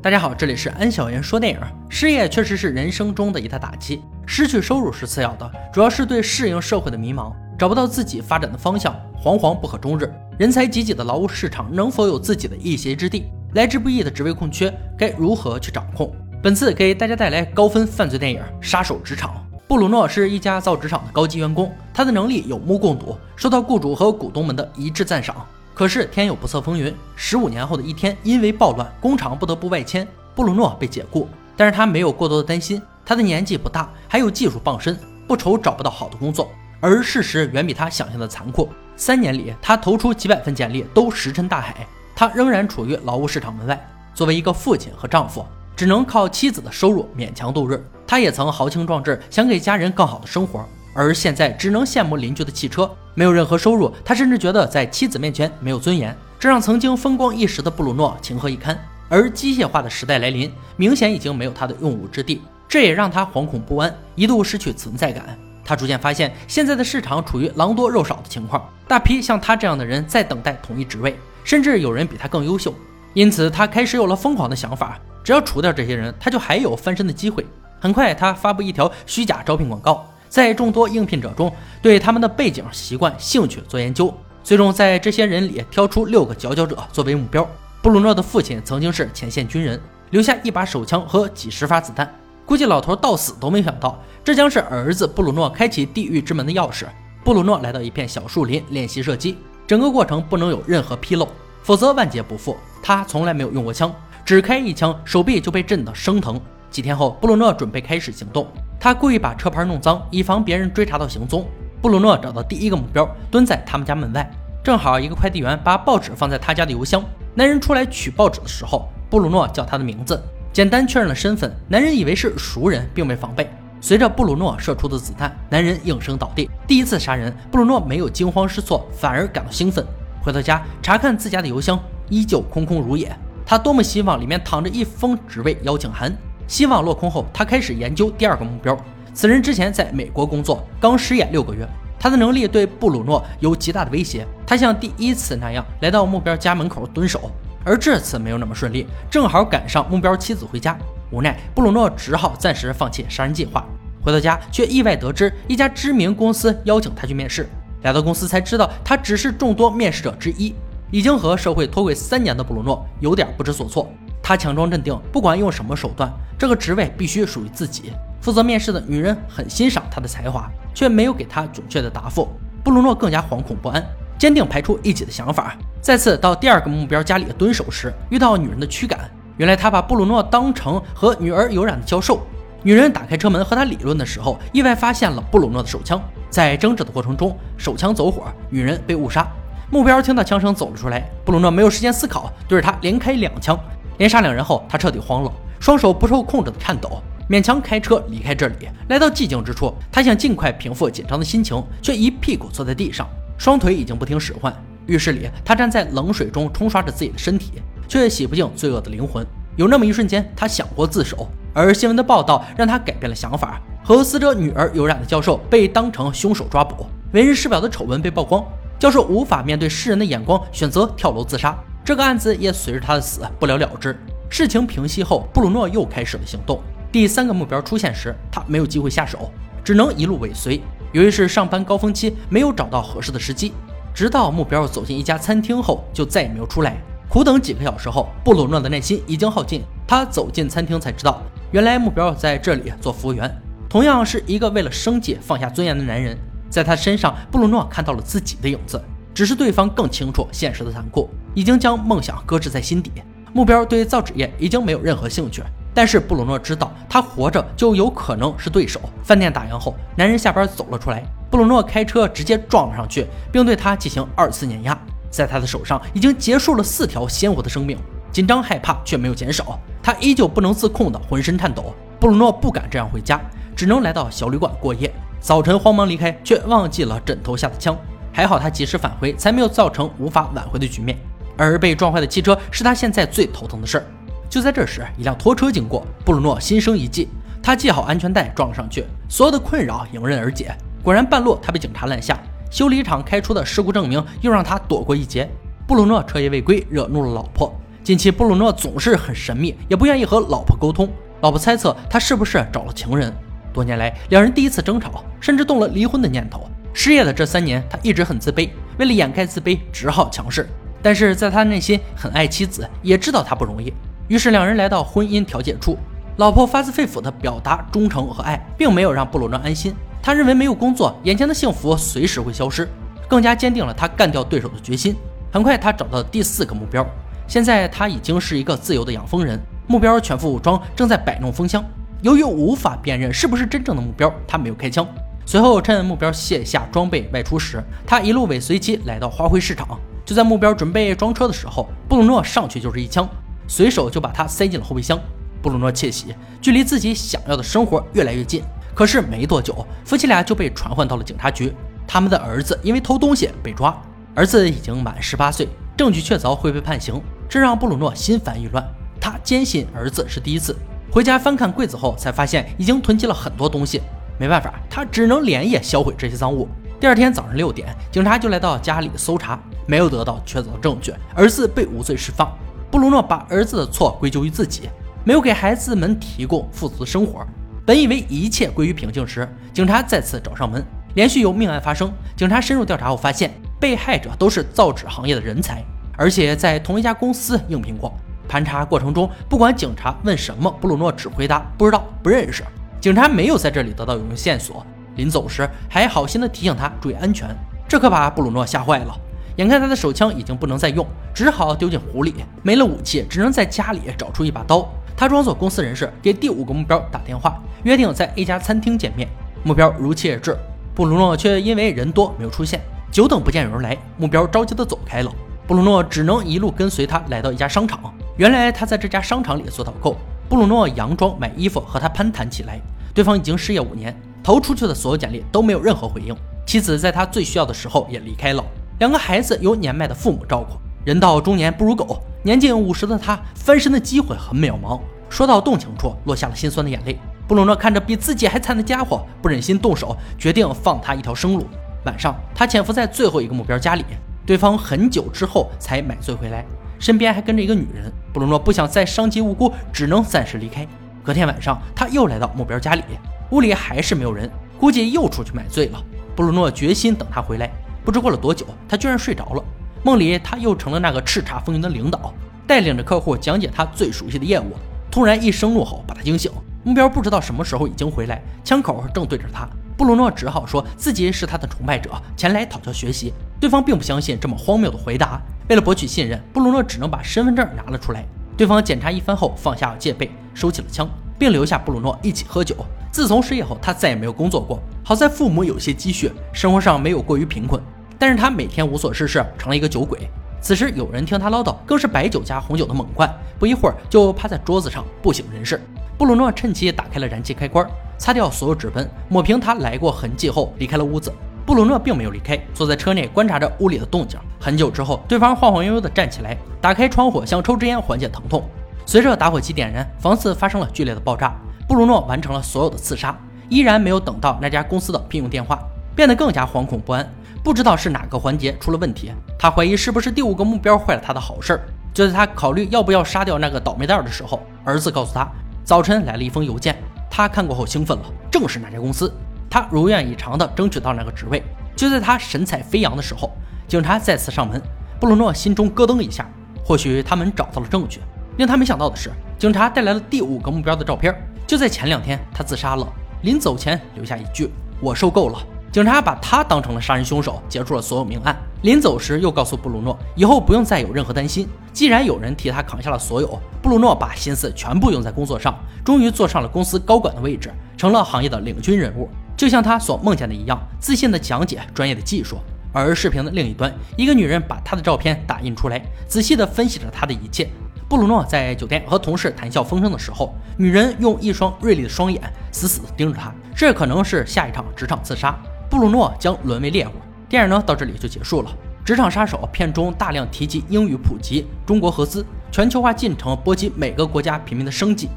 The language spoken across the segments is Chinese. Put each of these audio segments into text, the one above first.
大家好，这里是安小言说电影。失业确实是人生中的一大打击，失去收入是次要的，主要是对适应社会的迷茫，找不到自己发展的方向，惶惶不可终日。人才济济的劳务市场能否有自己的一席之地？来之不易的职位空缺该如何去掌控？本次给大家带来高分犯罪电影《杀手职场》。布鲁诺是一家造纸厂的高级员工，他的能力有目共睹，受到雇主和股东们的一致赞赏。可是天有不测风云，十五年后的一天，因为暴乱，工厂不得不外迁，布鲁诺被解雇。但是他没有过多的担心，他的年纪不大，还有技术傍身，不愁找不到好的工作。而事实远比他想象的残酷。三年里，他投出几百份简历都石沉大海，他仍然处于劳务市场门外。作为一个父亲和丈夫，只能靠妻子的收入勉强度日。他也曾豪情壮志，想给家人更好的生活。而现在只能羡慕邻居的汽车，没有任何收入。他甚至觉得在妻子面前没有尊严，这让曾经风光一时的布鲁诺情何以堪？而机械化的时代来临，明显已经没有他的用武之地，这也让他惶恐不安，一度失去存在感。他逐渐发现，现在的市场处于狼多肉少的情况，大批像他这样的人在等待同一职位，甚至有人比他更优秀。因此，他开始有了疯狂的想法：只要除掉这些人，他就还有翻身的机会。很快，他发布一条虚假招聘广告。在众多应聘者中，对他们的背景、习惯、兴趣做研究，最终在这些人里挑出六个佼佼者作为目标。布鲁诺的父亲曾经是前线军人，留下一把手枪和几十发子弹，估计老头到死都没想到，这将是儿子布鲁诺开启地狱之门的钥匙。布鲁诺来到一片小树林练习射击，整个过程不能有任何纰漏，否则万劫不复。他从来没有用过枪，只开一枪，手臂就被震得生疼。几天后，布鲁诺准备开始行动。他故意把车牌弄脏，以防别人追查到行踪。布鲁诺找到第一个目标，蹲在他们家门外，正好一个快递员把报纸放在他家的邮箱。男人出来取报纸的时候，布鲁诺叫他的名字，简单确认了身份。男人以为是熟人，并未防备。随着布鲁诺射出的子弹，男人应声倒地。第一次杀人，布鲁诺没有惊慌失措，反而感到兴奋。回到家查看自家的邮箱，依旧空空如也。他多么希望里面躺着一封职位邀请函。希望落空后，他开始研究第二个目标。此人之前在美国工作，刚失业六个月。他的能力对布鲁诺有极大的威胁。他像第一次那样来到目标家门口蹲守，而这次没有那么顺利，正好赶上目标妻子回家。无奈，布鲁诺只好暂时放弃杀人计划。回到家，却意外得知一家知名公司邀请他去面试。来到公司才知道，他只是众多面试者之一。已经和社会脱轨三年的布鲁诺有点不知所措。他强装镇定，不管用什么手段，这个职位必须属于自己。负责面试的女人很欣赏他的才华，却没有给他准确的答复。布鲁诺更加惶恐不安，坚定排除异己的想法。再次到第二个目标家里蹲守时，遇到女人的驱赶。原来他把布鲁诺当成和女儿有染的教授。女人打开车门和他理论的时候，意外发现了布鲁诺的手枪。在争执的过程中，手枪走火，女人被误杀。目标听到枪声走了出来，布鲁诺没有时间思考，对着他连开两枪。连杀两人后，他彻底慌了，双手不受控制的颤抖，勉强开车离开这里，来到寂静之处。他想尽快平复紧张的心情，却一屁股坐在地上，双腿已经不听使唤。浴室里，他站在冷水中冲刷着自己的身体，却洗不净罪恶的灵魂。有那么一瞬间，他想过自首，而新闻的报道让他改变了想法。和死者女儿有染的教授被当成凶手抓捕，为人师表的丑闻被曝光，教授无法面对世人的眼光，选择跳楼自杀。这个案子也随着他的死不了了之。事情平息后，布鲁诺又开始了行动。第三个目标出现时，他没有机会下手，只能一路尾随。由于是上班高峰期，没有找到合适的时机，直到目标走进一家餐厅后，就再也没有出来。苦等几个小时后，布鲁诺的耐心已经耗尽。他走进餐厅才知道，原来目标在这里做服务员，同样是一个为了生计放下尊严的男人。在他身上，布鲁诺看到了自己的影子。只是对方更清楚现实的残酷，已经将梦想搁置在心底。目标对造纸业已经没有任何兴趣，但是布鲁诺知道他活着就有可能是对手。饭店打烊后，男人下班走了出来，布鲁诺开车直接撞了上去，并对他进行二次碾压。在他的手上已经结束了四条鲜活的生命，紧张害怕却没有减少，他依旧不能自控的浑身颤抖。布鲁诺不敢这样回家，只能来到小旅馆过夜。早晨慌忙离开，却忘记了枕头下的枪。还好他及时返回，才没有造成无法挽回的局面。而被撞坏的汽车是他现在最头疼的事儿。就在这时，一辆拖车经过，布鲁诺心生一计，他系好安全带撞了上去，所有的困扰迎刃而解。果然，半路他被警察拦下，修理厂开出的事故证明又让他躲过一劫。布鲁诺彻夜未归，惹怒了老婆，近期布鲁诺总是很神秘，也不愿意和老婆沟通。老婆猜测他是不是找了情人。多年来，两人第一次争吵，甚至动了离婚的念头。失业的这三年，他一直很自卑，为了掩盖自卑，只好强势。但是在他内心很爱妻子，也知道他不容易。于是两人来到婚姻调解处，老婆发自肺腑地表达忠诚和爱，并没有让布鲁诺安心。他认为没有工作，眼前的幸福随时会消失，更加坚定了他干掉对手的决心。很快，他找到第四个目标。现在他已经是一个自由的养蜂人，目标全副武装，正在摆弄蜂箱。由于无法辨认是不是真正的目标，他没有开枪。随后，趁目标卸下装备外出时，他一路尾随其来到花卉市场。就在目标准备装车的时候，布鲁诺上去就是一枪，随手就把他塞进了后备箱。布鲁诺窃喜，距离自己想要的生活越来越近。可是没多久，夫妻俩就被传唤到了警察局。他们的儿子因为偷东西被抓，儿子已经满十八岁，证据确凿会被判刑，这让布鲁诺心烦意乱。他坚信儿子是第一次，回家翻看柜子后，才发现已经囤积了很多东西。没办法，他只能连夜销毁这些赃物。第二天早上六点，警察就来到家里搜查，没有得到确凿的证据，儿子被无罪释放。布鲁诺把儿子的错归咎于自己，没有给孩子们提供富足的生活。本以为一切归于平静时，警察再次找上门，连续有命案发生。警察深入调查后发现，被害者都是造纸行业的人才，而且在同一家公司应聘过。盘查过程中，不管警察问什么，布鲁诺只回答不知道、不认识。警察没有在这里得到有用线索，临走时还好心的提醒他注意安全，这可把布鲁诺吓坏了。眼看他的手枪已经不能再用，只好丢进湖里。没了武器，只能在家里找出一把刀。他装作公司人士，给第五个目标打电话，约定在一家餐厅见面。目标如期而至，布鲁诺却因为人多没有出现。久等不见有人来，目标着急的走开了。布鲁诺只能一路跟随他来到一家商场。原来他在这家商场里做导购。布鲁诺佯装买衣服和他攀谈起来，对方已经失业五年，投出去的所有简历都没有任何回应。妻子在他最需要的时候也离开了，两个孩子由年迈的父母照顾。人到中年不如狗，年近五十的他翻身的机会很渺茫。说到动情处，落下了心酸的眼泪。布鲁诺看着比自己还惨的家伙，不忍心动手，决定放他一条生路。晚上，他潜伏在最后一个目标家里，对方很久之后才买醉回来。身边还跟着一个女人，布鲁诺不想再伤及无辜，只能暂时离开。隔天晚上，他又来到目标家里，屋里还是没有人，估计又出去买醉了。布鲁诺决心等他回来。不知过了多久，他居然睡着了。梦里，他又成了那个叱咤风云的领导，带领着客户讲解他最熟悉的业务。突然一声怒吼把他惊醒，目标不知道什么时候已经回来，枪口正对着他。布鲁诺只好说自己是他的崇拜者，前来讨教学习。对方并不相信这么荒谬的回答。为了博取信任，布鲁诺只能把身份证拿了出来。对方检查一番后，放下戒备，收起了枪，并留下布鲁诺一起喝酒。自从失业后，他再也没有工作过。好在父母有些积蓄，生活上没有过于贫困。但是他每天无所事事，成了一个酒鬼。此时有人听他唠叨，更是白酒加红酒的猛灌，不一会儿就趴在桌子上不省人事。布鲁诺趁机打开了燃气开关，擦掉所有指纹，抹平他来过痕迹后离开了屋子。布鲁诺并没有离开，坐在车内观察着屋里的动静。很久之后，对方晃晃悠悠地站起来，打开窗户，想抽支烟缓解疼痛。随着打火机点燃，房子发生了剧烈的爆炸。布鲁诺完成了所有的刺杀，依然没有等到那家公司的聘用电话，变得更加惶恐不安，不知道是哪个环节出了问题。他怀疑是不是第五个目标坏了他的好事儿。就在他考虑要不要杀掉那个倒霉蛋的时候，儿子告诉他，早晨来了一封邮件。他看过后兴奋了，正是那家公司。他如愿以偿地争取到那个职位。就在他神采飞扬的时候，警察再次上门。布鲁诺心中咯噔一下，或许他们找到了证据。令他没想到的是，警察带来了第五个目标的照片。就在前两天，他自杀了，临走前留下一句：“我受够了。”警察把他当成了杀人凶手，结束了所有命案。临走时又告诉布鲁诺，以后不用再有任何担心。既然有人替他扛下了所有，布鲁诺把心思全部用在工作上，终于坐上了公司高管的位置，成了行业的领军人物。就像他所梦见的一样，自信的讲解专业的技术。而视频的另一端，一个女人把他的照片打印出来，仔细地分析着他的一切。布鲁诺在酒店和同事谈笑风生的时候，女人用一双锐利的双眼死死地盯着他。这可能是下一场职场刺杀，布鲁诺将沦为猎物。电影呢到这里就结束了。职场杀手片中大量提及英语普及、中国合资、全球化进程波及每个国家平民的生计，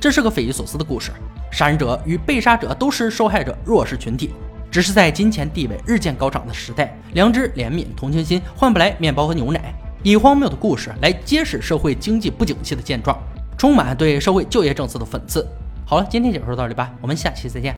这是个匪夷所思的故事。杀人者与被杀者都是受害者弱势群体，只是在金钱地位日渐高涨的时代，良知、怜悯、同情心换不来面包和牛奶。以荒谬的故事来揭示社会经济不景气的现状，充满对社会就业政策的讽刺。好了，今天解说到这里吧，我们下期再见。